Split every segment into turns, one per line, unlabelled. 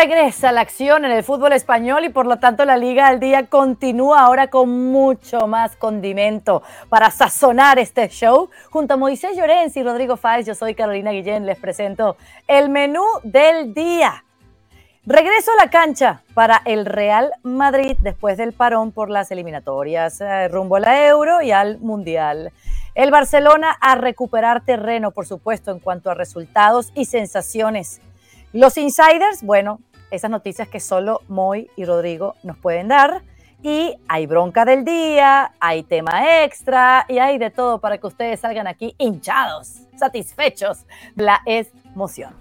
Regresa la acción en el fútbol español y por lo tanto la Liga al Día continúa ahora con mucho más condimento para sazonar este show. Junto a Moisés Llorens y Rodrigo Fáez, yo soy Carolina Guillén, les presento el menú del día. Regreso a la cancha para el Real Madrid después del parón por las eliminatorias eh, rumbo a la Euro y al Mundial. El Barcelona a recuperar terreno, por supuesto, en cuanto a resultados y sensaciones los insiders, bueno, esas noticias que solo Moy y Rodrigo nos pueden dar. Y hay bronca del día, hay tema extra y hay de todo para que ustedes salgan aquí hinchados, satisfechos la emoción.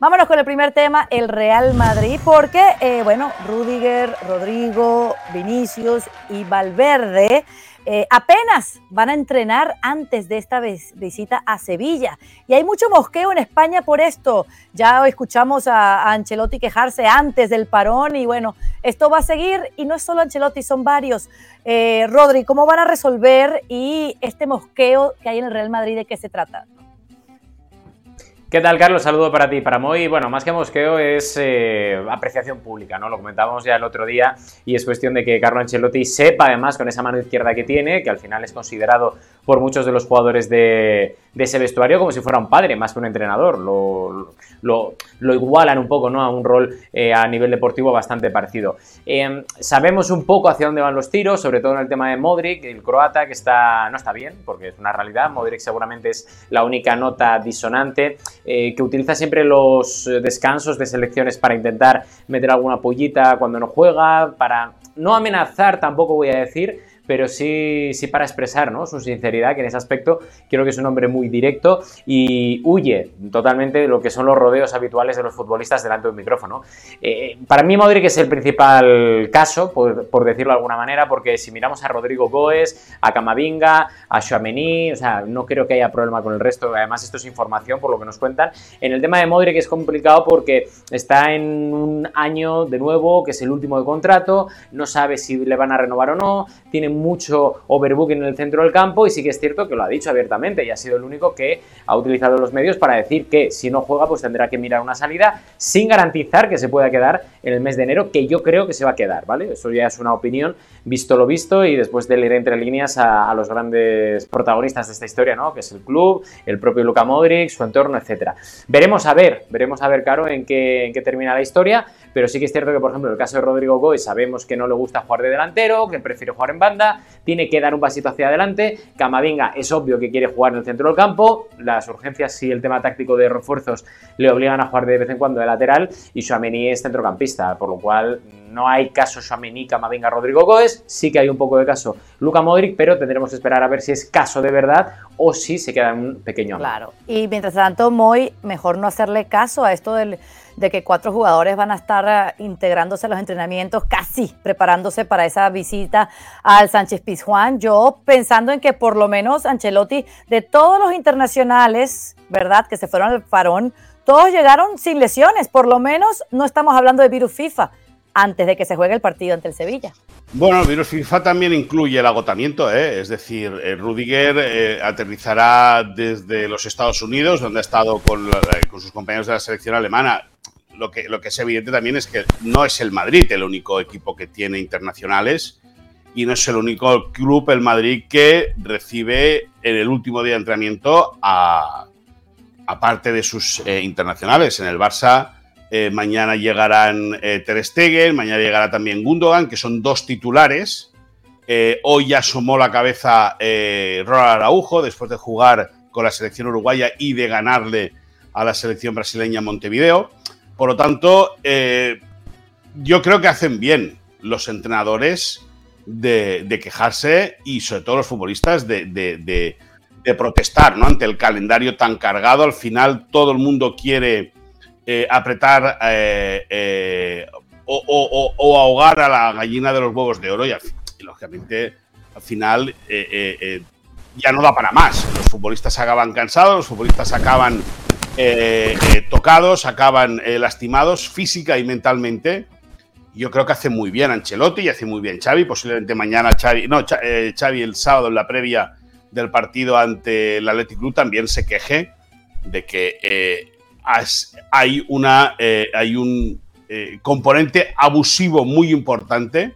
Vámonos con el primer tema, el Real Madrid, porque, eh, bueno, Rudiger, Rodrigo, Vinicius y Valverde eh, apenas van a entrenar antes de esta visita a Sevilla. Y hay mucho mosqueo en España por esto. Ya escuchamos a, Ancelotti quejarse antes del parón y bueno, esto va a seguir y no es solo Ancelotti, son varios. Eh, Rodri, ¿cómo van a resolver y este mosqueo que hay en el Real Madrid de qué se trata?
¿Qué tal, Carlos? Saludo para ti, para Moy. Bueno, más que mosqueo es eh, apreciación pública, ¿no? Lo comentábamos ya el otro día y es cuestión de que Carlo Ancelotti sepa, además, con esa mano izquierda que tiene, que al final es considerado por muchos de los jugadores de, ese vestuario como si fuera un padre, más que un entrenador. Lo, lo, igualan un poco, ¿no? A un rol eh, a nivel deportivo bastante parecido. Em, sabemos un poco hacia dónde van los tiros, sobre todo en el tema de Modric, el croata, que está, no está bien, porque es una realidad. Modric seguramente es la única nota disonante. Eh, que utiliza siempre los eh, descansos de selecciones para intentar meter alguna pollita cuando no juega, para no amenazar tampoco voy a decir, pero sí, sí para expresar ¿no? su sinceridad, que en ese aspecto creo que es un hombre muy directo y huye totalmente de lo que son los rodeos habituales de los futbolistas delante de un micrófono. Eh, para mí Modric es el principal caso, por, decirlo de alguna manera, porque si miramos a Rodrigo Goes, a Camavinga, a Chouameni, o sea, no creo que haya problema con el resto, además esto es información por lo que nos cuentan. En el tema de Modric es complicado porque está en un año de nuevo, que es el último de contrato, no sabe si le van a renovar o no, tiene mucho overbooking en el centro del campo y sí que es cierto que lo ha dicho abiertamente y ha sido el único que ha utilizado los medios para decir que si no juega pues tendrá que mirar una salida sin garantizar que se pueda quedar en el mes de enero, que yo creo que se va a quedar, ¿vale? Eso ya es una opinión, visto lo visto y después de leer entre líneas a, los grandes protagonistas de esta historia, ¿no? Que es el club, el propio Luka Modric, su entorno, etcétera. Veremos a ver, veremos a ver, Caro, en qué, en qué termina la historia, pero sí que es cierto que, por ejemplo, en el caso de Rodrigo Goy sabemos que no le gusta jugar de delantero, que prefiere jugar en banda, tiene que dar un pasito hacia adelante. Camavinga es obvio que quiere jugar en el centro del campo. Las urgencias, si el tema táctico de refuerzos le obligan a jugar de vez en cuando de lateral. Y Suamení es centrocampista, por lo cual no hay caso Suamení, Camavinga, Rodrigo Goes. Sí que hay un poco de caso Luca Modric, pero tendremos que esperar a ver si es caso de verdad o si se queda en un pequeño
Claro. Y mientras tanto, Moy, mejor no hacerle caso a esto del de que cuatro jugadores van a estar eh, integrándose a los entrenamientos, casi preparándose para esa visita al Sánchez Pizjuán. Yo pensando en que por lo menos Ancelotti, de todos los internacionales, ¿verdad?, que se fueron al farón, todos llegaron sin lesiones, por lo menos no estamos hablando de virus FIFA antes de que se juegue el partido ante el Sevilla.
Bueno, el virus FIFA también incluye el agotamiento, ¿eh? es decir, eh, Rudiger eh, aterrizará desde los Estados Unidos, donde ha estado con, con sus compañeros de la selección alemana lo que, lo que es evidente también es que no es el Madrid el único equipo que tiene internacionales y no es el único club, el Madrid, que recibe en el último día de entrenamiento a, parte de sus eh, internacionales. En el Barça eh, mañana llegarán eh, Ter Stegen, mañana llegará también Gundogan, que son dos titulares. hoy ya asomó la cabeza Ronald Araujo después de jugar con la selección uruguaya y de ganarle a la selección brasileña Montevideo. Por lo tanto, eh, yo creo que hacen bien los entrenadores de, quejarse y sobre todo los futbolistas de, protestar ¿no? ante el calendario tan cargado. Al final todo el mundo quiere eh, apretar eh, o, ahogar a la gallina de los huevos de oro y, lógicamente al final ya no da para más. Los futbolistas acaban cansados, los futbolistas acaban eh, eh, tocados, acaban eh, lastimados física y mentalmente. Yo creo que hace muy bien Ancelotti y hace muy bien Xavi. Posiblemente mañana Xavi, no, Xavi el sábado en la previa del partido ante el Athletic Club también se queje de que hay una hay un componente abusivo muy importante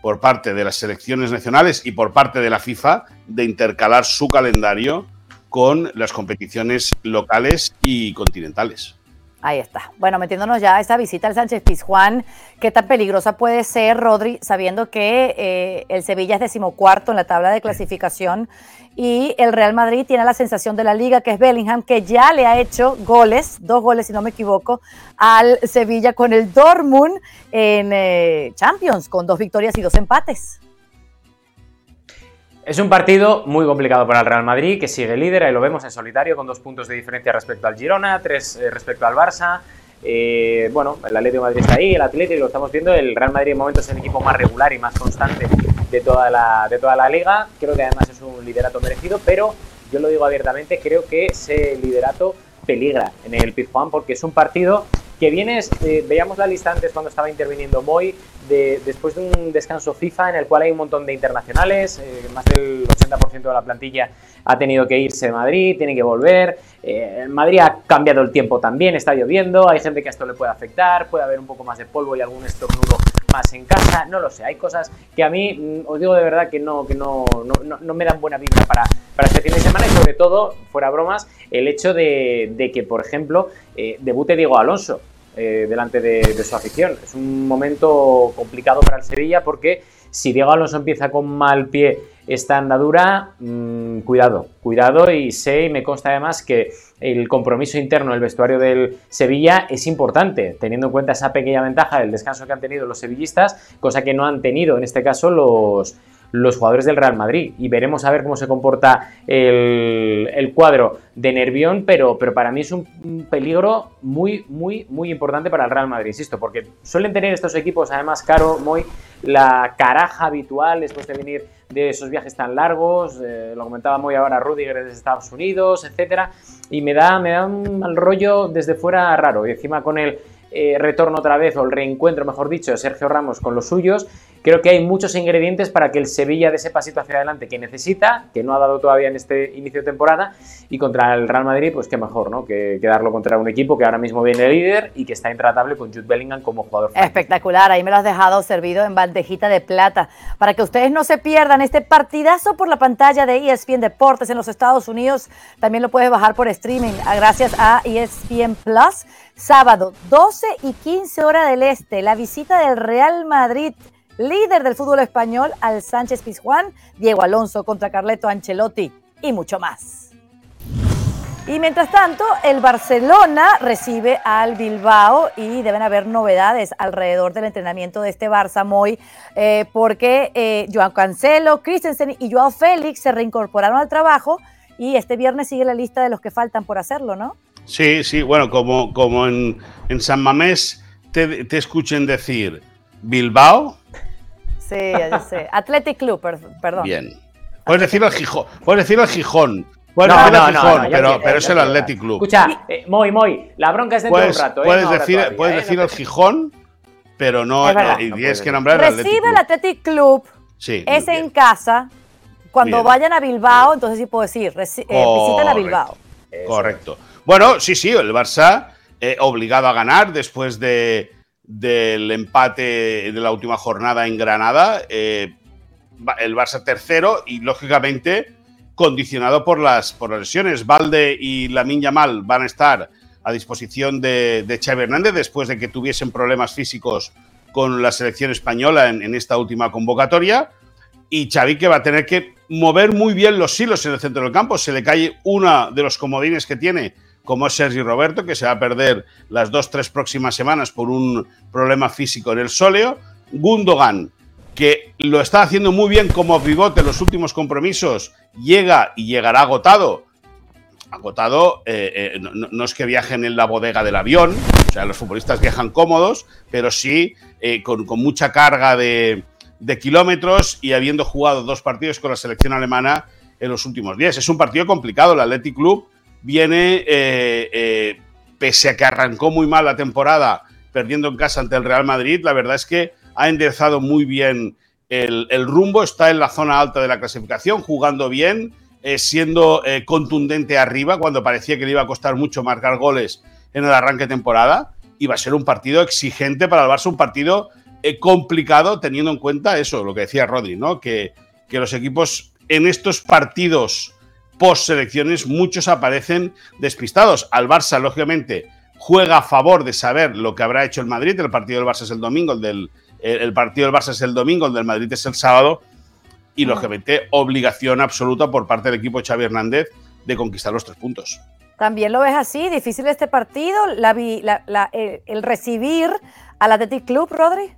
por parte de las selecciones nacionales y por parte de la FIFA de intercalar su calendario con las competiciones locales y continentales.
Ahí está. Bueno, metiéndonos ya a esa visita al Sánchez Pizjuán, ¿qué tan peligrosa puede ser, Rodri, sabiendo que eh, el Sevilla es decimocuarto en la tabla de clasificación y el Real Madrid tiene la sensación de la liga, que es Bellingham, que ya le ha hecho goles, dos goles si no me equivoco, al Sevilla con el Dortmund en eh, Champions, con dos victorias y dos empates?
Es un partido muy complicado para el Real Madrid, que sigue líder, ahí lo vemos en solitario, con dos puntos de diferencia respecto al Girona, tres eh, respecto al Barça. Eh, bueno, el Atlético de Madrid está ahí, el Atlético lo estamos viendo, el Real Madrid en momentos es el equipo más regular y más constante de toda, la, de toda la liga. Creo que además es un liderato merecido, pero yo lo digo abiertamente, creo que ese liderato peligra en el Pizjuán porque es un partido que viene, eh, veíamos la lista antes cuando estaba interviniendo Moy, de, después de un descanso FIFA en el cual hay un montón de internacionales, eh, más del 80% de la plantilla ha tenido que irse de Madrid, tiene que volver, eh, Madrid ha cambiado el tiempo también, está lloviendo, hay gente que a esto le puede afectar, puede haber un poco más de polvo y algún estornudo más en casa, no lo sé, hay cosas que a mí, mm, os digo de verdad que no, que no, no, me dan buena vibra para, para este fin de semana y sobre todo, fuera bromas, el hecho de, de que, por ejemplo, debute Diego Alonso. Eh, delante de, su afición. Es un momento complicado para el Sevilla porque si Diego Alonso empieza con mal pie esta andadura, mm, cuidado, cuidado y sé y me consta además que el compromiso interno del vestuario del Sevilla es importante, teniendo en cuenta esa pequeña ventaja del descanso que han tenido los sevillistas, cosa que no han tenido en este caso los, los jugadores del Real Madrid. Y veremos a ver cómo se comporta el, cuadro de Nervión, pero, pero para mí es un peligro muy, muy, muy importante para el Real Madrid, insisto, porque suelen tener estos equipos, además, caro, muy la caraja habitual después de venir de esos viajes tan largos, eh, lo comentaba muy ahora Rudiger desde Estados Unidos, etcétera, y me da, me da un mal rollo desde fuera raro, y encima con el eh, retorno otra vez, o el reencuentro, mejor dicho, de Sergio Ramos con los suyos, Creo que hay muchos ingredientes para que el Sevilla dé ese pasito hacia adelante que necesita, que no ha dado todavía en este inicio de temporada, y contra el Real Madrid, pues qué mejor, ¿no? Que, darlo contra un equipo que ahora mismo viene líder y que está intratable con Jude Bellingham como jugador.
Espectacular, ahí me lo has dejado servido en bandejita de plata. Para que ustedes no se pierdan este partidazo por la pantalla de ESPN Deportes en los Estados Unidos, también lo puedes bajar por streaming gracias a ESPN Plus. Sábado, 12 y 15 horas del Este, la visita del Real Madrid líder del fútbol español, al Sánchez Pizjuán, Diego Alonso contra Carleto Ancelotti y mucho más. Y mientras tanto, el Barcelona recibe al Bilbao y deben haber novedades alrededor del entrenamiento de este Barça Moy, eh, porque eh, Joan Cancelo, Christensen y Joao Félix se reincorporaron al trabajo y este viernes sigue la lista de los que faltan por hacerlo, ¿no?
Sí, sí, bueno, como, como en, San Mamés te escuchen decir Bilbao,
Sí, ya sé. Athletic Club, perdón.
Bien. Puedes decir al Gijón. Puedes decir al Gijón. Puedes decir al Gijón, pero, pero es el Athletic Club.
Escucha, eh, Moy, Moy, la bronca es dentro de un rato.
¿eh? Puedes decir, puedes decir al Gijón, pero no. y tienes que nombrar
al Recibe el Athletic Club. Sí. Es en casa. Cuando vayan a Bilbao, entonces sí puedo decir, eh, visiten a Bilbao.
Correcto. Bueno, sí, sí, el Barça obligado a ganar después de del empate de la última jornada en Granada. Eh, el Barça tercero y, lógicamente, condicionado por las, por las lesiones. Valde y Lamin Yamal van a estar a disposición de, de Xavi Hernández después de que tuviesen problemas físicos con la selección española en, esta última convocatoria. Y Xavi que va a tener que mover muy bien los hilos en el centro del campo. Se le cae una de los comodines que tiene como Sergio Roberto, que se va a perder las dos, tres próximas semanas por un problema físico en el sóleo. Gundogan, que lo está haciendo muy bien como pivote en los últimos compromisos, llega y llegará agotado. Agotado, eh, eh, no, es que viajen en la bodega del avión, o sea, los futbolistas viajan cómodos, pero sí eh, con, mucha carga de, de kilómetros y habiendo jugado dos partidos con la selección alemana en los últimos días. Es un partido complicado, el Athletic Club viene, eh, eh, pese a que arrancó muy mal la temporada, perdiendo en casa ante el Real Madrid, la verdad es que ha enderezado muy bien el, rumbo, está en la zona alta de la clasificación, jugando bien, eh, siendo contundente arriba cuando parecía que le iba a costar mucho marcar goles en el arranque de temporada. y va a ser un partido exigente para el Barça, un partido complicado teniendo en cuenta eso, lo que decía Rodri, ¿no? Que, que los equipos en estos partidos post selecciones muchos aparecen despistados. Al Barça, lógicamente, juega a favor de saber lo que habrá hecho el Madrid. El partido del Barça es el domingo, el, del, el partido del Barça es el domingo, el del Madrid es el sábado. Y, lógicamente, obligación absoluta por parte del equipo de Xavi Hernández de conquistar los tres puntos.
¿También lo ves así? ¿Difícil este partido? La, la, el, recibir al Athletic Club, Rodri?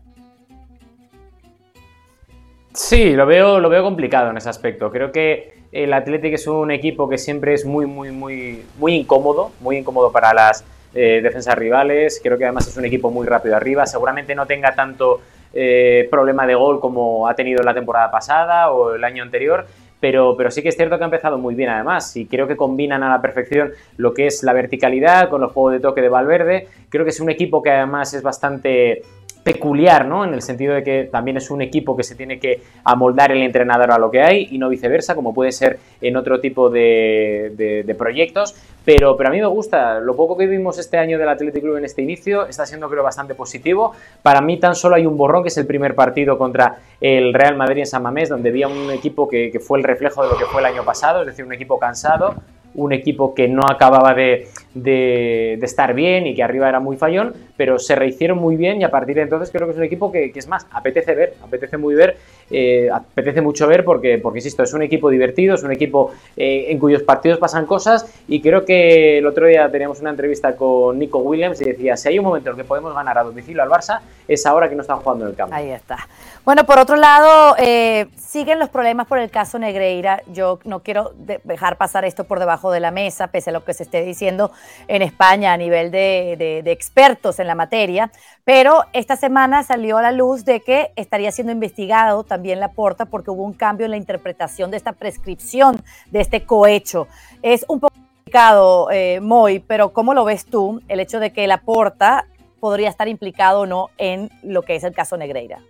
Sí, lo veo, lo veo complicado en ese aspecto. Creo que el Athletic es un equipo que siempre es muy, muy, muy, muy incómodo, muy incómodo para las eh, defensas rivales. Creo que además es un equipo muy rápido arriba. Seguramente no tenga tanto eh, problema de gol como ha tenido la temporada pasada o el año anterior, pero, pero sí que es cierto que ha empezado muy bien además y creo que combinan a la perfección lo que es la verticalidad con los juegos de toque de Valverde. Creo que es un equipo que además es bastante peculiar, ¿no? En el sentido de que también es un equipo que se tiene que amoldar el entrenador a lo que hay y no viceversa, como puede ser en otro tipo de, proyectos. Pero, pero a mí me gusta, lo poco que vimos este año del Athletic Club en este inicio está siendo creo bastante positivo. Para mí tan solo hay un borrón que es el primer partido contra el Real Madrid en San Mamés, donde había un equipo que fue el reflejo de lo que fue el año pasado, es decir, un equipo cansado, un equipo que no acababa de, estar bien y que arriba era muy fallón, pero se rehicieron muy bien y a partir de entonces creo que es un equipo que, es más, apetece ver, apetece muy ver, eh, apetece mucho ver porque, porque, insisto, es un equipo divertido, es un equipo eh, en cuyos partidos pasan cosas y creo que el otro día teníamos una entrevista con Nico Williams y decía, si hay un momento en el que podemos ganar a domicilio al Barça, es ahora que no están jugando en el campo.
Ahí está. Bueno, por otro lado, eh, siguen los problemas por el caso Negreira. Yo no quiero dejar pasar esto por debajo de la mesa, pese a lo que se esté diciendo en España a nivel de, expertos en la materia. Pero esta semana salió a la luz de que estaría siendo investigado también la porta porque hubo un cambio en la interpretación de esta prescripción de este cohecho. Es un poco complicado, eh, Moy, pero ¿cómo lo ves tú el hecho de que la porta podría estar implicado o no en lo que es el caso Negreira?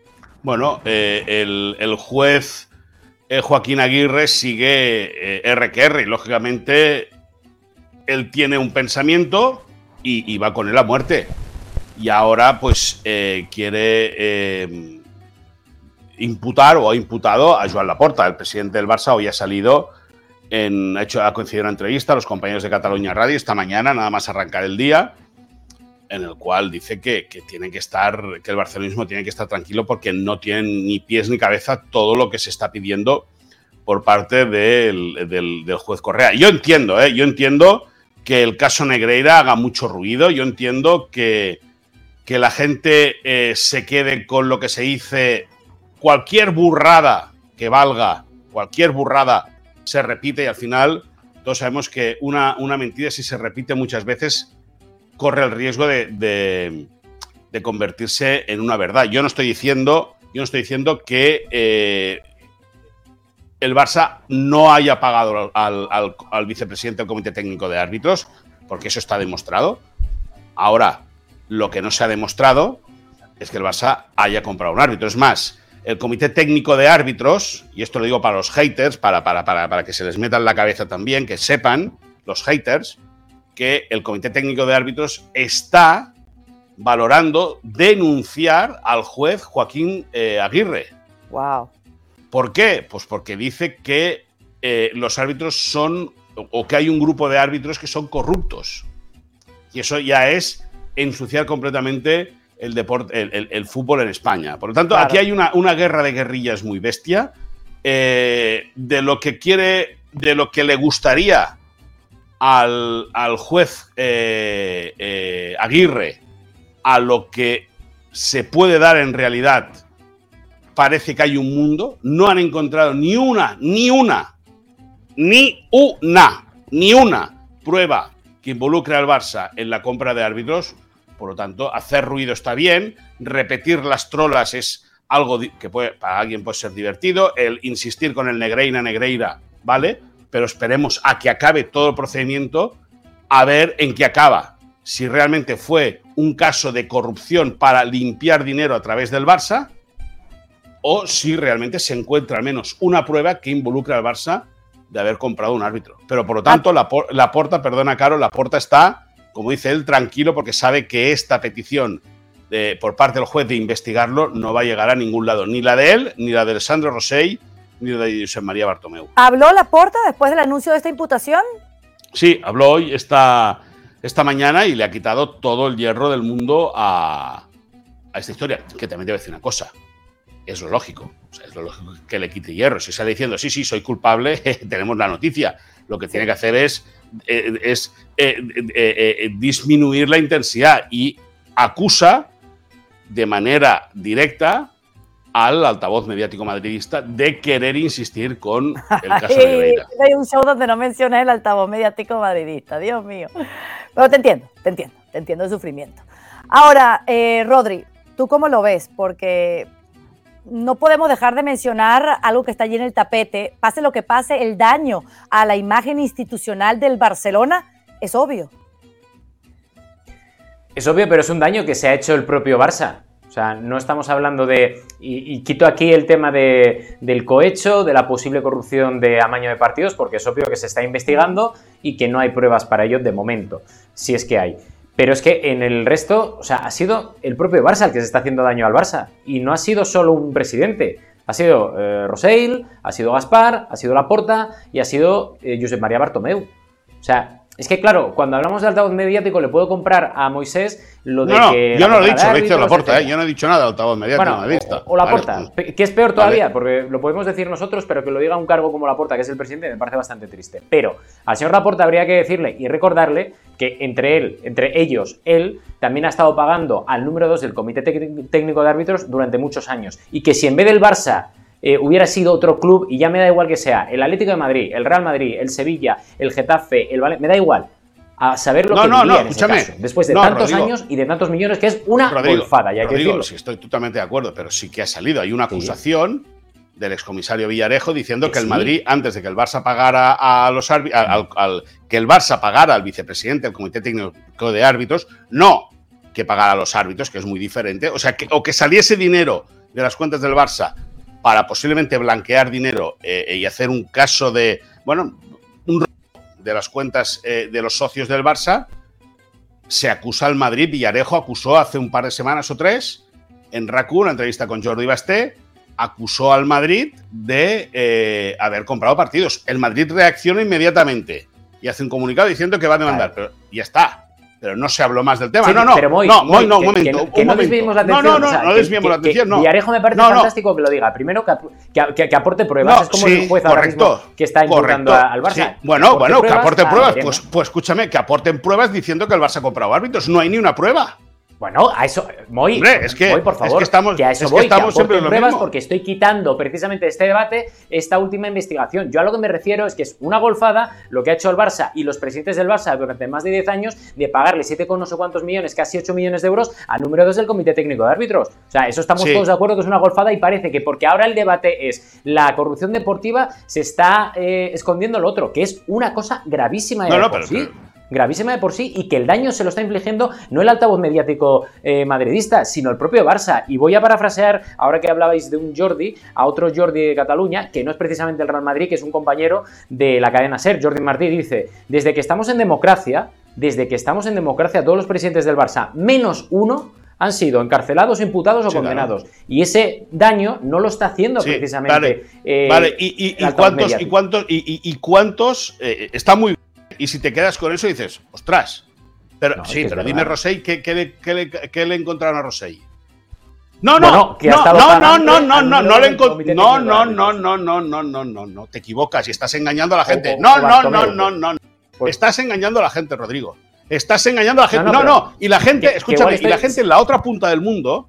Bueno, eh, el, juez eh, Joaquín Aguirre sigue eh, RQR y lógicamente él tiene un pensamiento y, va con él a muerte. Y ahora pues quiere imputar o ha imputado a Joan Laporta, el presidente del Barça, hoy ha salido, en, ha, hecho, ha concedido una entrevista a los compañeros de Cataluña Radio esta mañana, nada más arrancar el día en el cual dice que, tiene que estar, que el barcelonismo tiene que estar tranquilo porque no tiene ni pies ni cabeza todo lo que se está pidiendo por parte del, juez Correa. Yo entiendo, ¿eh? yo entiendo que el caso Negreira haga mucho ruido, yo entiendo que, que la gente eh, se quede con lo que se dice, cualquier burrada que valga, cualquier burrada se repite y al final todos sabemos que una, una mentira si se repite muchas veces corre el riesgo de, convertirse en una verdad. Yo no estoy diciendo, yo no estoy diciendo que eh, el Barça no haya pagado al, vicepresidente del Comité Técnico de Árbitros, porque eso está demostrado. Ahora, lo que no se ha demostrado es que el Barça haya comprado un árbitro. Es más, el Comité Técnico de Árbitros, y esto lo digo para los haters, para, para, para que se les meta en la cabeza también, que sepan, los haters, que el Comité Técnico de Árbitros está valorando denunciar al juez Joaquín eh, Aguirre.
Wow.
¿Por qué? Pues porque dice que eh, los árbitros son, o que hay un grupo de árbitros que son corruptos. Y eso ya es ensuciar completamente el, deporte, el, fútbol en España. Por lo tanto, aquí hay una, una, guerra de guerrillas muy bestia eh, de lo que quiere, de lo que le gustaría al, juez eh, Aguirre a lo que se puede dar en realidad, parece que hay un mundo. No han encontrado ni una, ni una, ni una, ni una prueba que involucre al Barça en la compra de árbitros. Por lo tanto, hacer ruido está bien, repetir las trolas es algo que puede, para alguien puede ser divertido, el insistir con el Negreira, Negreira, ¿vale? pero esperemos a que acabe todo el procedimiento a ver en qué acaba. Si realmente fue un caso de corrupción para limpiar dinero a través del Barça o si realmente se encuentra al menos una prueba que involucra al Barça de haber comprado un árbitro. Pero por lo tanto, la, la porta, perdona Caro, la porta está como dice él, tranquilo porque sabe que esta petición por parte del juez de investigarlo no va a llegar a ningún lado, ni la de él, ni la de Sandro Rosell, ni la de José María Bartomeu.
¿Habló Laporta después del anuncio de esta imputación?
Sí, habló hoy esta, esta mañana y le ha quitado todo el hierro del mundo a, a esta historia. Que también debe decir una cosa. Es lo lógico. es lo lógico que le quite hierro. Si sale diciendo, sí, sí, soy culpable, tenemos la noticia. Lo que tiene que hacer es, eh, es eh, eh, disminuir la intensidad y acusa de manera directa al altavoz mediático madridista de querer insistir con el caso de Oliveira.
Hay un show donde no mencionas el altavoz mediático madridista, Dios mío. Pero te entiendo, te entiendo, te entiendo el sufrimiento. Ahora, Rodri, ¿tú cómo lo ves? Porque no podemos dejar de mencionar algo que está allí en el tapete. Pase lo que pase, el daño a la imagen institucional del Barcelona es obvio.
Es obvio, pero es un daño que se ha hecho el propio Barça. O sea, no estamos hablando de. Y, quito aquí el tema de, del cohecho, de la posible corrupción de amaño de partidos, porque es obvio que se está investigando y que no hay pruebas para ello de momento, si es que hay. Pero es que en el resto, o sea, ha sido el propio Barça el que se está haciendo daño al Barça. Y no ha sido solo un presidente. Ha sido eh, ha sido Gaspar, ha sido Laporta y ha sido eh, Josep María Bartomeu. O sea, es que claro, cuando hablamos de altavoz mediático le puedo comprar a Moisés lo de que...
Yo no lo he dicho, lo he dicho Laporta, ¿eh? yo no he dicho nada de altavoz mediático.
Bueno, o, la Laporta, que es peor todavía, porque lo podemos decir nosotros, pero que lo diga un cargo como Laporta, que es el presidente, me parece bastante triste. Pero al señor Laporta habría que decirle y recordarle que entre él, entre ellos, él también ha estado pagando al número 2 del Comité Técnico de Árbitros durante muchos años. Y que si en vez del Barça eh, hubiera sido otro club, y ya me da igual que sea el Atlético de Madrid, el Real Madrid, el Sevilla, el Getafe, el Valencia, me da igual. A saber lo que no, no, en escúchame. después de tantos años y de tantos millones, que es una golfada, ya
Rodrigo, sí, estoy totalmente de acuerdo, pero sí que ha salido. Hay una acusación del excomisario Villarejo diciendo que el Madrid, antes de que el Barça pagara a los árbitros, al, que el Barça pagara al vicepresidente del Comité Técnico de Árbitros, no que pagara a los árbitros, que es muy diferente, o sea, que, o que saliese dinero de las cuentas del Barça para posiblemente blanquear dinero eh, y hacer un caso de, bueno, un de las cuentas eh, de los socios del Barça, se acusa al Madrid, Villarejo acusó hace un par de semanas o tres, en RACU, una entrevista con Jordi Basté, acusó al Madrid de eh, haber comprado partidos. El Madrid reacciona inmediatamente y hace un comunicado diciendo que va a demandar, pero ya está pero no se habló más del tema. no, no,
pero
no, no, un momento.
Que, no desviemos la atención.
No, no, no, no desviemos la atención, no.
Villarejo me parece fantástico que lo diga. Primero, que, que aporte pruebas. es como el juez correcto, ahora mismo que está imputando al Barça.
Bueno, bueno, que aporte pruebas. Pues, pues escúchame, que aporten pruebas diciendo que el Barça ha comprado árbitros. No hay ni una prueba.
Bueno, a eso, Moy,
es que,
por favor,
que estamos,
a eso voy, que estamos siempre pruebas porque estoy quitando precisamente de este debate esta última investigación. Yo a lo que me refiero es que es una golfada lo que ha hecho el Barça y los presidentes del Barça durante más de 10 años de pagarle 7 con no sé cuántos millones, casi 8 millones de euros al número 2 del Comité Técnico de Árbitros. O sea, eso estamos todos de acuerdo que es una golfada y parece que porque ahora el debate es la corrupción deportiva, se está eh, escondiendo lo otro, que es una cosa gravísima de no, no, pero, sí gravísima de por sí y que el daño se lo está infligiendo no el altavoz mediático eh, madridista, sino el propio Barça. Y voy a parafrasear, ahora que hablabais de un Jordi, a otro Jordi de Cataluña, que no es precisamente el Real Madrid, que es un compañero de la cadena SER. Jordi Martí dice, desde que estamos en democracia, desde que estamos en democracia, todos los presidentes del Barça, menos uno, han sido encarcelados, imputados o condenados. Y ese daño no lo está haciendo precisamente.
Vale, eh, vale. ¿Y, cuántos, y, cuántos, y, cuántos, eh, está muy y si te quedas con eso dices, ostras. Pero sí, pero dime, Rosell, ¿qué, le, encontraron a Rosell? No, no, no, no, no, no, no, no, no le No, no, no, no, no, no, no, no, no, te equivocas y estás engañando a la gente. No, no, no, no, no. Estás engañando a la gente, Rodrigo. Estás engañando a la gente. No, no, y la gente, escúchame, y la gente en la otra punta del mundo,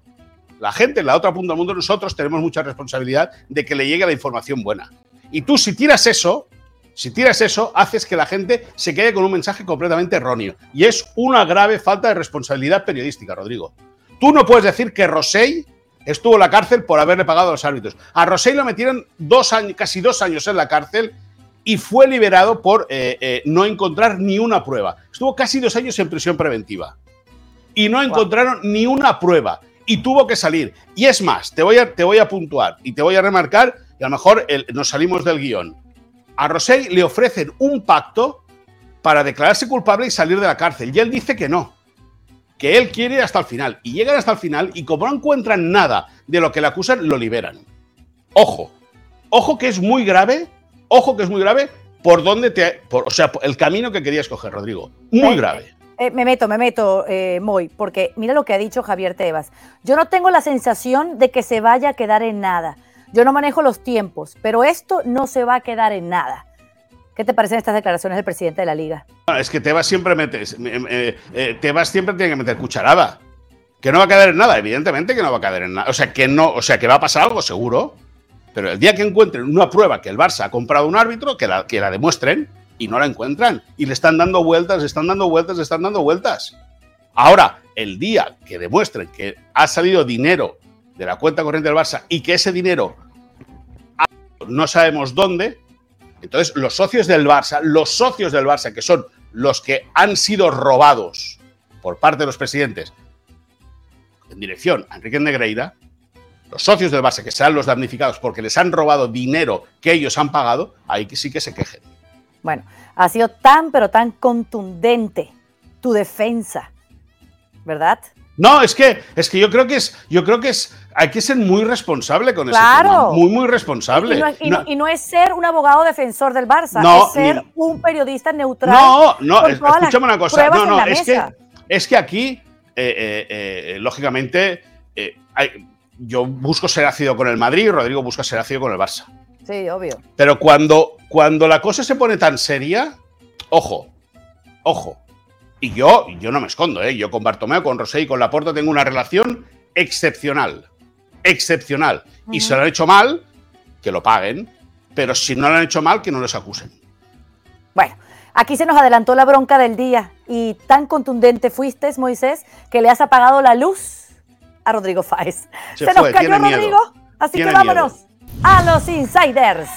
la gente en la otra punta del mundo, nosotros tenemos mucha responsabilidad de que le llegue la información buena. Y tú, si tiras eso, si tiras eso, haces que la gente se quede con un mensaje completamente erróneo. Y es una grave falta de responsabilidad periodística, Rodrigo. Tú no puedes decir que Rosell estuvo en la cárcel por haberle pagado a los árbitros. A Rosell lo metieron dos años, casi dos años en la cárcel y fue liberado por eh, eh, no encontrar ni una prueba. Estuvo casi dos años en prisión preventiva y no encontraron ni una prueba y tuvo que salir. Y es más, te voy a, te voy a puntuar y te voy a remarcar, y a lo mejor nos salimos del guion a Rosell le ofrecen un pacto para declararse culpable y salir de la cárcel. Y él dice que no, que él quiere ir hasta el final. Y llegan hasta el final y como no encuentran nada de lo que le acusan, lo liberan. Ojo, ojo que es muy grave, ojo que es muy grave por dónde te... o sea, el camino que quería escoger, Rodrigo. Muy
eh,
grave.
Eh, me meto, me meto, eh, Moy, porque mira lo que ha dicho Javier Tebas. Yo no tengo la sensación de que se vaya a quedar en nada. Yo no manejo los tiempos, pero esto no se va a quedar en nada. ¿Qué te parecen estas declaraciones del presidente de la liga?
es que Tebas siempre mete, eh, eh, Tebas siempre tiene que meter cucharada. Que no va a quedar en nada, evidentemente que no va a quedar en nada. O sea, que no, o sea, que va a pasar algo seguro. Pero el día que encuentren una prueba que el Barça ha comprado un árbitro, que la, que la demuestren y no la encuentran. Y le están dando vueltas, le están dando vueltas, le están dando vueltas. Ahora, el día que demuestren que ha salido dinero de la cuenta corriente del Barça y que ese dinero no sabemos dónde, entonces los socios del Barça, los socios del Barça, que son los que han sido robados por parte de los presidentes en dirección a Enrique Negreira, los socios del Barça, que sean los damnificados porque les han robado dinero que ellos han pagado, ahí sí que se quejen.
Bueno, ha sido tan, pero tan contundente tu defensa, ¿verdad?
No, es que, es que yo creo que es, yo creo que es, hay que ser muy responsable con eso. Muy, muy responsable.
Y no, es, ser un abogado defensor del Barça, es ser un periodista neutral.
No, no, escúchame una cosa. No, no, es que, es que aquí, eh, eh, eh, lógicamente, yo busco ser ácido con el Madrid, Rodrigo busca ser ácido con el Barça.
Sí, obvio.
Pero cuando, cuando la cosa se pone tan seria, ojo, ojo. Y yo, yo no me escondo, ¿eh? Yo con Bartomeu, con Rosé y con Laporta tengo una relación excepcional. Excepcional. Y si lo han hecho mal, que lo paguen. Pero si no lo han hecho mal, que no les acusen.
Bueno, aquí se nos adelantó la bronca del día. Y tan contundente fuiste, Moisés, que le has apagado la luz a Rodrigo Fáez. Se, nos cayó Rodrigo. Así que vámonos a los insiders.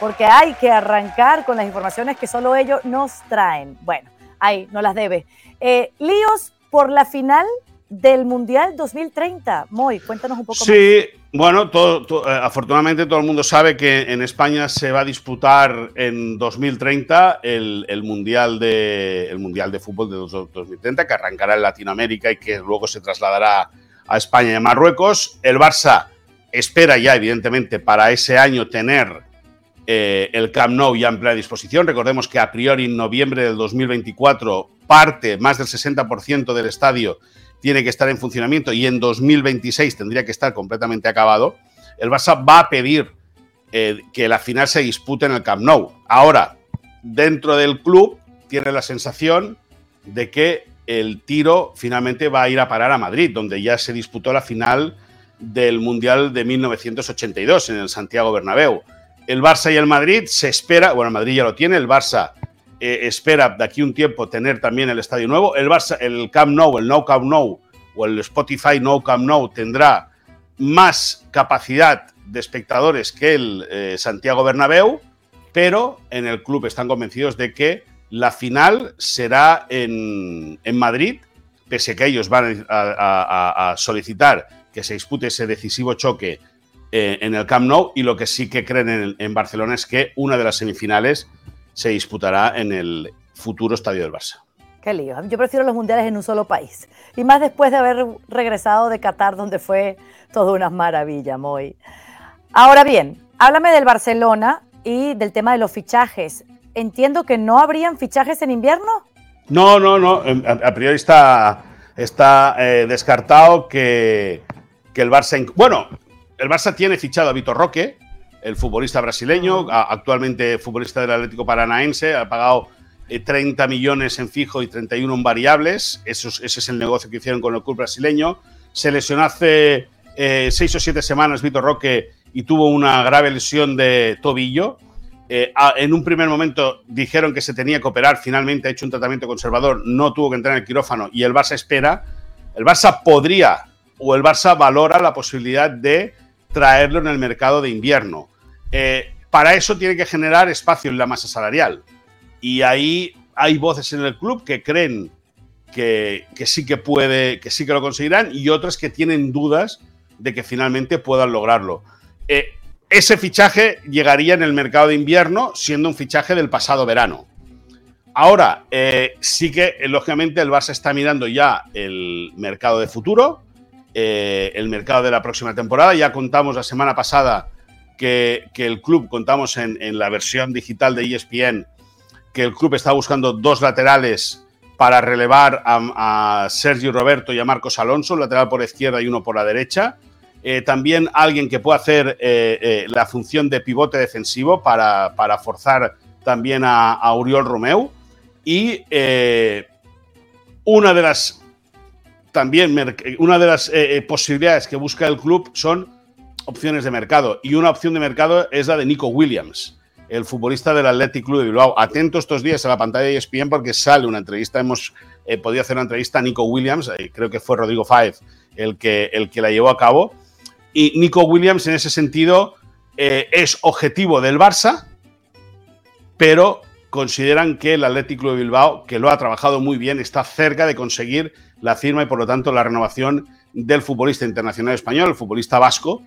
Porque hay que arrancar con las informaciones que solo ellos nos traen. Bueno, ahí no las debe. Eh, líos por la final del Mundial 2030. Moy, cuéntanos un poco
más. Sí, bueno, todo, eh, afortunadamente todo el mundo sabe que en España se va a disputar en 2030 el, mundial, de, el mundial de Fútbol de 2030, que arrancará en Latinoamérica y que luego se trasladará a España y a Marruecos. El Barça espera ya, evidentemente, para ese año tener eh, el Camp Nou ya en plena disposición. Recordemos que a priori en noviembre del 2024 parte, más del 60% del estadio tiene que estar en funcionamiento y en 2026 tendría que estar completamente acabado. El Barça va a pedir eh, que la final se dispute en el Camp Nou. Ahora, dentro del club tiene la sensación de que el tiro finalmente va a ir a parar a Madrid, donde ya se disputó la final del Mundial de 1982 en el Santiago Bernabéu. El Barça y el Madrid se espera, bueno, el Madrid ya lo tiene, el Barça eh, espera de aquí un tiempo tener también el estadio nuevo. El Barça, el Camp Nou, el No Camp Nou o el Spotify No Camp Nou tendrá más capacidad de espectadores que el eh, Santiago Bernabéu, pero en el club están convencidos de que la final será en, Madrid, pese a que ellos van a solicitar que se dispute ese decisivo choque eh, en el Camp Nou y lo que sí que creen en, Barcelona es que una de las semifinales se disputará en el futuro estadio del Barça.
Qué lío. Yo prefiero los mundiales en un solo país. Y más después de haber regresado de Qatar, donde fue toda una maravilla, muy. Ahora bien, háblame del Barcelona y del tema de los fichajes. Entiendo que no habrían fichajes en invierno.
No, no, no. A priori está, está eh, descartado que, que el Barça. Bueno, el Barça tiene fichado a Vitor Roque, el futbolista brasileño, actualmente futbolista del Atlético Paranaense, ha pagado 30 eh, millones en fijo y 31 en variables. Eso, ese es el negocio que hicieron con el club brasileño. Se lesionó hace eh, seis o siete semanas Vitor Roque y tuvo una grave lesión de tobillo. Eh, en un primer momento dijeron que se tenía que operar, finalmente ha hecho un tratamiento conservador, no tuvo que entrar en el quirófano y el Barça espera. El Barça podría o el Barça valora la posibilidad de traerlo en el mercado de invierno. Eh, para eso tiene que generar espacio en la masa salarial. Y ahí hay voces en el club que creen que, sí que puede, que sí que lo conseguirán, y otras que tienen dudas de que finalmente puedan lograrlo. Eh, ese fichaje llegaría en el mercado de invierno, siendo un fichaje del pasado verano. Ahora, eh, sí que, lógicamente, el Barça está mirando ya el mercado de futuro, eh, el mercado de la próxima temporada. Ya contamos la semana pasada que, el club, contamos en, la versión digital de ESPN, que el club está buscando dos laterales para relevar a, Sergio Roberto y a Marcos Alonso, lateral por izquierda y uno por la derecha. Eh, también alguien que pueda hacer la función de pivote defensivo para, forzar también a, a Uriol Romeu. Y eh, una de las también una de las eh, eh, posibilidades que busca el club son opciones de mercado. Y una opción de mercado es la de Nico Williams, el futbolista del Athletic Club de Bilbao. Atento estos días a la pantalla de ESPN porque sale una entrevista. Hemos podido hacer una entrevista a Nico Williams, creo que fue Rodrigo Fáez el que, el que la llevó a cabo. Y Nico Williams, en ese sentido, es objetivo del Barça, pero consideran que el Atlético de Bilbao, que lo ha trabajado muy bien, está cerca de conseguir la firma y por lo tanto la renovación del futbolista internacional español, el futbolista vasco,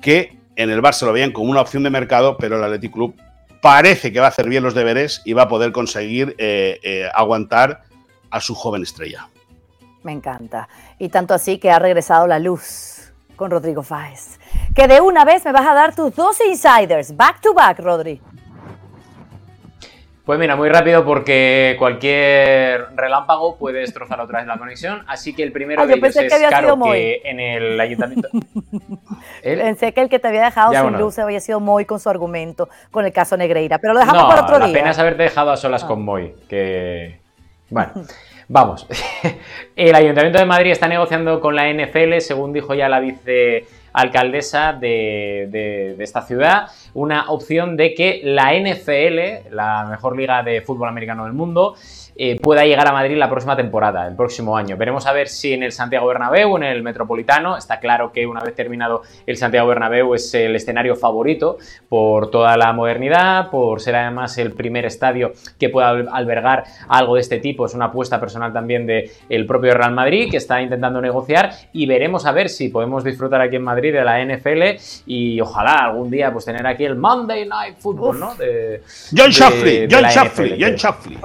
que en el Barça lo veían como una opción de mercado, pero el Athletic Club parece que va a hacer bien los deberes y va a poder conseguir eh, eh, aguantar a su joven estrella.
Me encanta. Y tanto así que ha regresado la luz con Rodrigo Fáez. Que de una vez me vas a dar tus dos insiders, back to back, Rodri.
Pues mira, muy rápido porque cualquier relámpago puede destrozar otra vez la conexión. Así que el primero
ah,
de ellos es claro que en el ayuntamiento.
Pensé que el que te había dejado sin luz había sido Moy con su argumento con el caso Negreira, pero lo dejamos para otro
la
día.
pena es haberte dejado a solas con Moy, que bueno. Vamos, el Ayuntamiento de Madrid está negociando con la NFL, según dijo ya la vice alcaldesa de, esta ciudad, una opción de que la NFL, la mejor liga de fútbol americano del mundo, eh, pueda llegar a Madrid la próxima temporada, el próximo año. Veremos a ver si en el Santiago Bernabéu, en el Metropolitano, está claro que una vez terminado el Santiago Bernabéu es el escenario favorito por toda la modernidad, por ser además el primer estadio que pueda albergar algo de este tipo. Es una apuesta personal también del el propio Real Madrid que está intentando negociar y veremos a ver si podemos disfrutar aquí en Madrid de la NFL y ojalá algún día pues tener aquí el Monday Night Football, ¿no?
John Shaffley, John Shaffley, John Shaffley.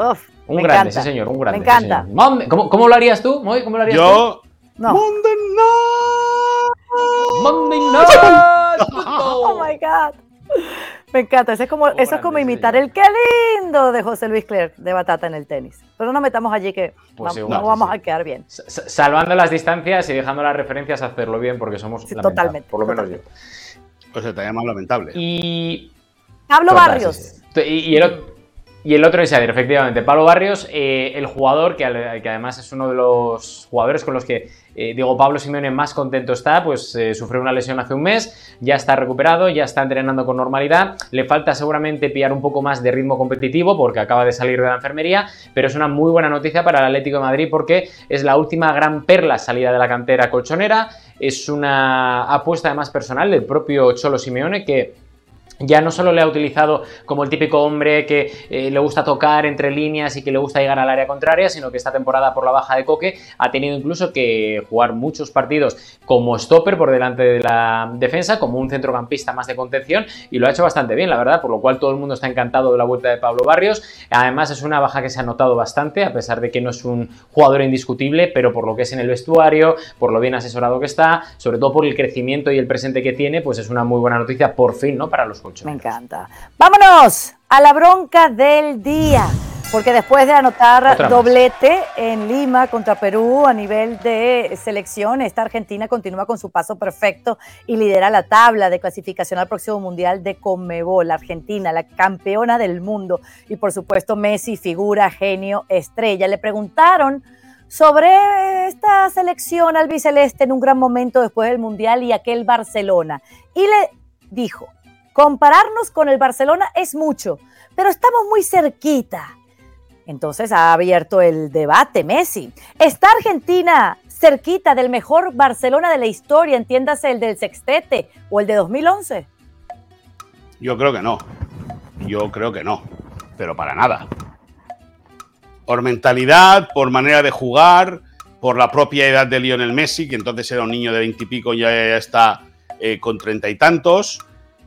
Un grande, sí señor, un grande.
Me encanta.
¿Cómo, ¿Cómo, lo harías tú, Moy? ¿Cómo lo harías
Yo...
tú?
No. Monday
Night. Monday Night.
oh my God. Me encanta, eso es como, eso es como imitar el qué lindo de José Luis Clerc de Batata en el tenis. Pero no metamos allí que pues no, vamos a quedar bien.
Salvando las distancias y dejando las referencias a hacerlo bien porque somos
totalmente.
Por lo menos yo.
Pues se te llama lamentable.
Y.
Pablo Barrios.
Y, y el otro. Y el otro insider, efectivamente, Pablo Barrios, eh, el jugador que, además es uno de los jugadores con los que eh, Diego Pablo Simeone más contento está, pues eh, sufrió una lesión hace un mes, ya está recuperado, ya está entrenando con normalidad, le falta seguramente pillar un poco más de ritmo competitivo porque acaba de salir de la enfermería, pero es una muy buena noticia para el Atlético de Madrid porque es la última gran perla salida de la cantera colchonera, es una apuesta además personal del propio Cholo Simeone que ya no solo le ha utilizado como el típico hombre que eh, le gusta tocar entre líneas y que le gusta llegar al área contraria, sino que esta temporada por la baja de Coque ha tenido incluso que jugar muchos partidos como stopper por delante de la defensa, como un centrocampista más de contención y lo ha hecho bastante bien, la verdad, por lo cual todo el mundo está encantado de la vuelta de Pablo Barrios. Además es una baja que se ha notado bastante, a pesar de que no es un jugador indiscutible, pero por lo que es en el vestuario, por lo bien asesorado que está, sobre todo por el crecimiento y el presente que tiene, pues es una muy buena noticia por fin, ¿no? Para los
me encanta. Vámonos a la bronca del día. Porque después de anotar doblete en Lima contra Perú a nivel de selección, esta Argentina continúa con su paso perfecto y lidera la tabla de clasificación al próximo Mundial de Conmebol. Argentina, la campeona del mundo. Y por supuesto Messi, figura, genio, estrella. Le preguntaron sobre esta selección albiceleste en un gran momento después del Mundial y aquel Barcelona. Y le dijo, Compararnos con el Barcelona es mucho, pero estamos muy cerquita. Entonces ha abierto el debate Messi. ¿Está Argentina cerquita del mejor Barcelona de la historia, entiéndase el del sextete o el de 2011?
Yo creo que no. Yo creo que no, pero para nada. Por mentalidad, por manera de jugar, por la propia edad de Lionel Messi, que entonces era un niño de veintipico y ya está eh, con treinta y tantos.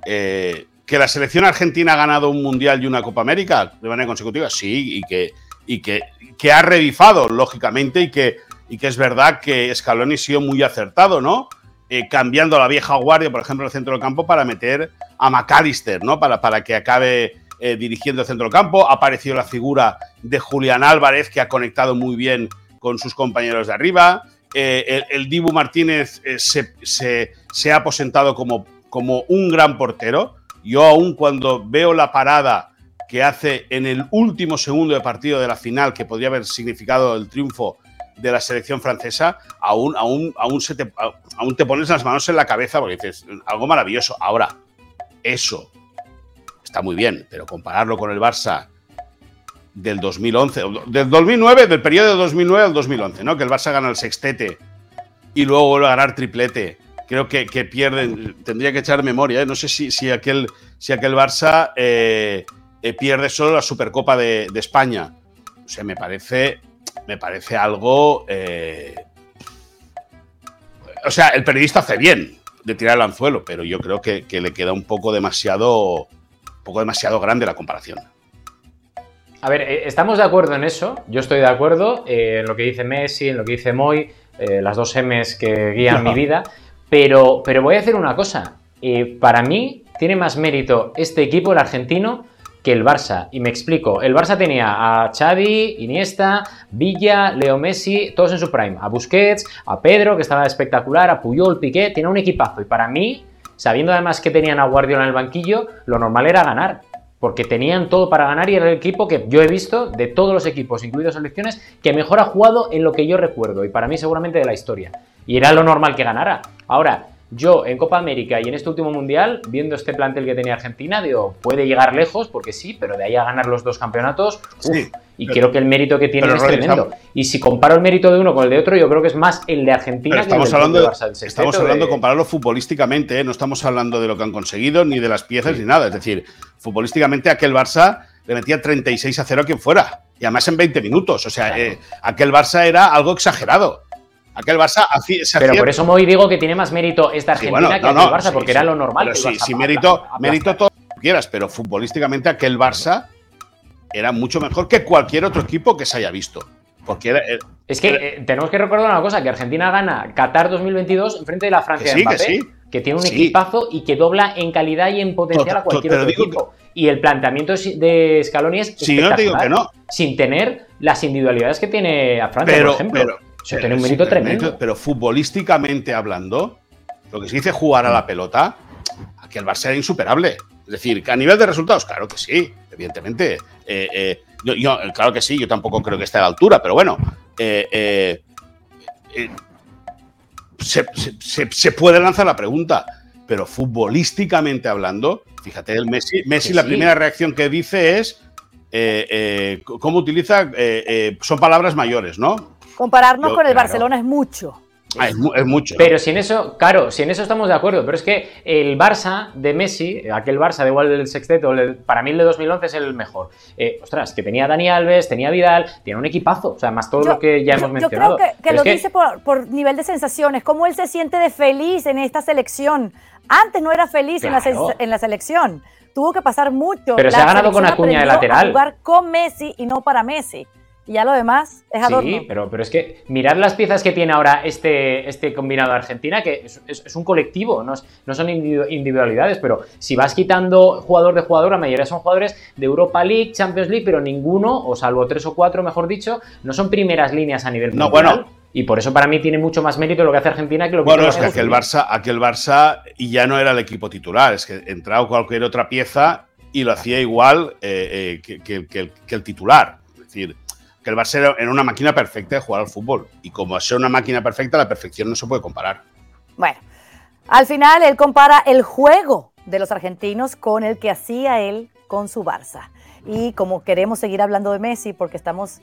Eh, ¿Que la selección argentina ha ganado un mundial y una Copa América de manera consecutiva? Sí, y que, y que, que ha revifado, lógicamente, y que, y que es verdad que Scaloni ha sido muy acertado, ¿no? Eh, cambiando la vieja guardia, por ejemplo, el centro del campo para meter a McAllister, ¿no? Para, para que acabe eh, dirigiendo el centro del campo. Ha aparecido la figura de Julián Álvarez, que ha conectado muy bien con sus compañeros de arriba. El, Dibu Martínez se, se, se, ha aposentado como, como un gran portero. Yo aún cuando veo la parada que hace en el último segundo de partido de la final, que podría haber significado el triunfo de la selección francesa, aún, aún, aún, te, aún te pones las manos en la cabeza porque dices, algo maravilloso. Ahora, eso está muy bien, pero compararlo con el Barça del 2011, del 2009, del periodo de 2009 al 2011, ¿no? Que el Barça gana el sextete y luego vuelve a ganar triplete creo que, pierden, tendría que echar memoria, ¿eh? no sé si, si, aquel, si aquel Barça eh, eh, pierde solo la Supercopa de, España. O sea, me parece, me parece algo... o sea, el periodista hace bien de tirar el anzuelo, pero yo creo que, le queda un poco demasiado, un poco demasiado grande la comparación.
A ver, estamos de acuerdo en eso. Yo estoy de acuerdo en lo que dice Messi, en lo que dice Moy, las dos M's que guían mi vida. Pero, pero voy a hacer una cosa. Eh, para mí tiene más mérito este equipo, el argentino, que el Barça. Y me explico. El Barça tenía a Xavi, Iniesta, Villa, Leo Messi, todos en su prime. A Busquets, a Pedro, que estaba espectacular, a Puyol, Piqué. Tiene un equipazo. Y para mí, sabiendo además que tenían a Guardiola en el banquillo, lo normal era ganar. Porque tenían todo para ganar y era el equipo que yo he visto de todos los equipos, incluidos selecciones, que mejor ha jugado en lo que yo recuerdo. Y para mí seguramente de la historia. Y era lo normal que ganara. Ahora, yo en Copa América y en este último mundial, viendo este plantel que tenía Argentina, digo, puede llegar lejos, porque sí, pero de ahí a ganar los dos campeonatos, y creo que el mérito que tiene es tremendo. Y si comparo el mérito de uno con el de otro, yo creo que es más el de Argentina
que el de Barça. estamos hablando de compararlo futbolísticamente, ¿eh? no estamos hablando de lo que han conseguido, ni de las piezas, ni nada. Es decir, futbolísticamente aquel Barça le metía 36 a 0 a quien fuera, y además en 20 minutos. O sea, eh, aquel Barça era algo exagerado. Aquel Barça
Pero por eso hoy digo que tiene más mérito esta Argentina que el Barça, porque era lo normal.
sí, sí, mérito, mérito todo lo que quieras, pero futbolísticamente aquel Barça era mucho mejor que cualquier otro equipo que se haya visto. Porque era,
es que eh, tenemos que recordar una cosa, que Argentina gana Qatar 2022 en frente de la Francia de Mbappé, que, tiene un equipazo y que dobla en calidad y en potencial a cualquier otro equipo. Y el planteamiento de Scaloni es
sí, no digo que no.
sin tener las individualidades que tiene a Francia, por ejemplo tiene un mérito tremendo.
pero futbolísticamente hablando, lo que se dice jugar a la pelota, aquí el Barça era insuperable. Es decir, que a nivel de resultados, claro que sí, evidentemente. Eh, eh, yo, claro que sí, yo tampoco creo que esté a la altura, pero bueno. Eh, se, puede lanzar la pregunta, pero futbolísticamente hablando, fíjate, el Messi, Messi la primera reacción que dice es. ¿Cómo utiliza? son palabras mayores, ¿no?
Compararnos con el Barcelona es mucho.
Ah, es, mucho.
Pero si en eso, claro, si en eso estamos de acuerdo, pero es que el Barça de Messi, aquel Barça de igual del sexteto, para mí el de 2011 es el mejor. Eh, ostras, que tenía Dani Alves, tenía Vidal, tiene un equipazo, o sea, más todo lo que ya hemos mencionado.
Yo creo que, lo dice por, nivel de sensaciones, cómo él se siente de feliz en esta selección. Antes no era feliz en, la, en la selección, tuvo que pasar mucho.
Pero se ha ganado con Acuña de lateral.
jugar con Messi y no para Messi y ya lo demás es adorno.
Sí, pero, pero es que mirad las piezas que tiene ahora este, este combinado Argentina, que es, un colectivo, no, no, son individualidades, pero si vas quitando jugador de jugador, la mayoría son jugadores de Europa League, Champions League, pero ninguno, o salvo tres o cuatro, mejor dicho, no son primeras líneas a nivel
No, bueno.
Y por eso para mí tiene mucho más mérito lo que hace Argentina que lo que
Bueno, es que aquel Barça, aquel Barça y ya no era el equipo titular, es que entraba cualquier otra pieza y lo hacía igual eh, eh, que, que el titular. Es decir, que el Barça era una máquina perfecta de jugar al fútbol. Y como es una máquina perfecta, la perfección no se puede comparar.
Bueno, al final él compara el juego de los argentinos con el que hacía él con su Barça. Y como queremos seguir hablando de Messi, porque estamos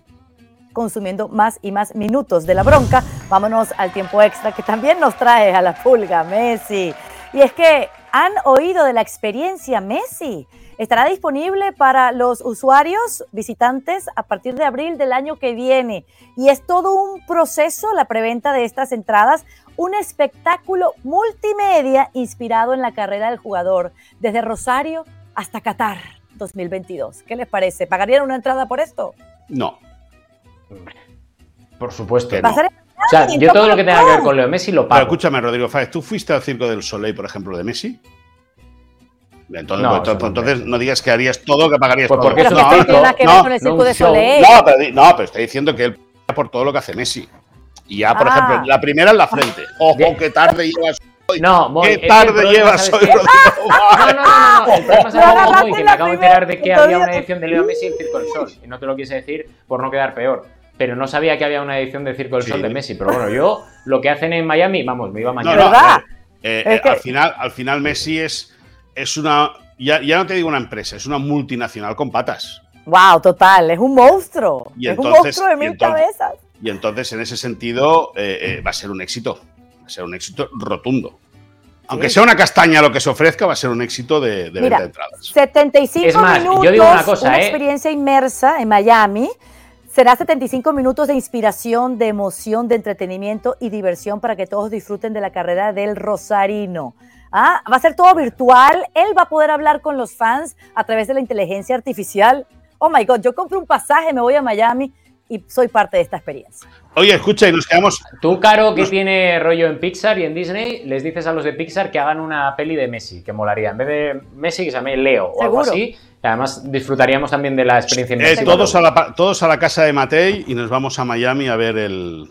consumiendo más y más minutos de la bronca, vámonos al tiempo extra que también nos trae a la pulga Messi. Y es que han oído de la experiencia Messi estará disponible para los usuarios visitantes a partir de abril del año que viene. Y es todo un proceso la preventa de estas entradas, un espectáculo multimedia inspirado en la carrera del jugador, desde Rosario hasta Qatar 2022. ¿Qué les parece? ¿Pagarían una entrada por esto?
No.
Por supuesto.
Va a ser
O sea, yo todo lo que tenga que ver con Leo Messi lo
Pero
pago.
escúchame, Rodrigo Fáez, ¿tú fuiste al Circo del Soleil, por ejemplo, de Messi? Entonces,
No,
pues,
no
entonces no digas que harías todo, que pagarías
Pues
todo.
porque
Pero
eso no,
esto tiene nada que ver
no,
con el
no
Circo
un
de
show.
Soleil.
No, pero, no, pero está diciendo que él paga por todo lo que hace Messi. Y ya, por
Ah.
ejemplo, la primera en la frente. Ojo, qué tarde llevas hoy.
No, Moy,
qué tarde llevas
¿sabes
hoy? Rodrigo.
No, no, no, no, no. El problema es algo Moy, que me acabo de enterar de que había una edición de Leo Messi en Circo del Sol. Y no te lo quise decir por no quedar peor. Pero no sabía que había una edición de Circo del
Sí.
Sol de Messi. Pero bueno, yo lo que hacen en Miami, vamos, me iba
No,
mañana.
no, ver, eh,
Es
eh,
que-
al, final, al final Messi es, es una. Ya, ya no te digo una empresa, es una multinacional con patas.
Wow, total, es un monstruo.
Y
es un
entonces-
monstruo de
y
mil
entonces-
cabezas.
Y entonces, en ese sentido, eh, eh, va a ser un éxito. Va a ser un éxito rotundo. Aunque sea una castaña lo que se ofrezca, va a ser un éxito de, de
Mira,
venta de entradas.
75
Es más, yo
minutos,
digo una cosa, ¿eh?
experiencia inmersa en Miami. Será 75 minutos de inspiración, de emoción, de entretenimiento y diversión para que todos disfruten de la carrera del Rosarino. Ah, va a ser todo virtual. Él va a poder hablar con los fans a través de la inteligencia artificial. Oh my God, yo compro un pasaje, me voy a Miami y soy parte de esta experiencia.
Oye, escucha, y nos quedamos.
Tú, Caro, que tiene rollo en Pixar y en Disney, les dices a los de Pixar que hagan una peli de Messi, que molaría. En vez de Messi, que se llame Leo o algo
Seguro.
así. Y además disfrutaríamos también de la experiencia
eh, todos, a la, todos a la casa de Matei y nos vamos a Miami a ver el.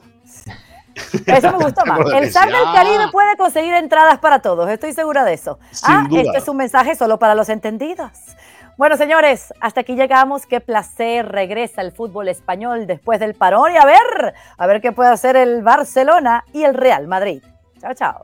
Eso me gustó más. El SAR del
Ah.
Caribe puede conseguir entradas para todos, estoy segura de eso.
Sin
ah,
duda.
este es un mensaje solo para los entendidos. Bueno, señores, hasta aquí llegamos. Qué placer. Regresa el fútbol español después del parón y a ver, a ver qué puede hacer el Barcelona y el Real Madrid. Chao, chao.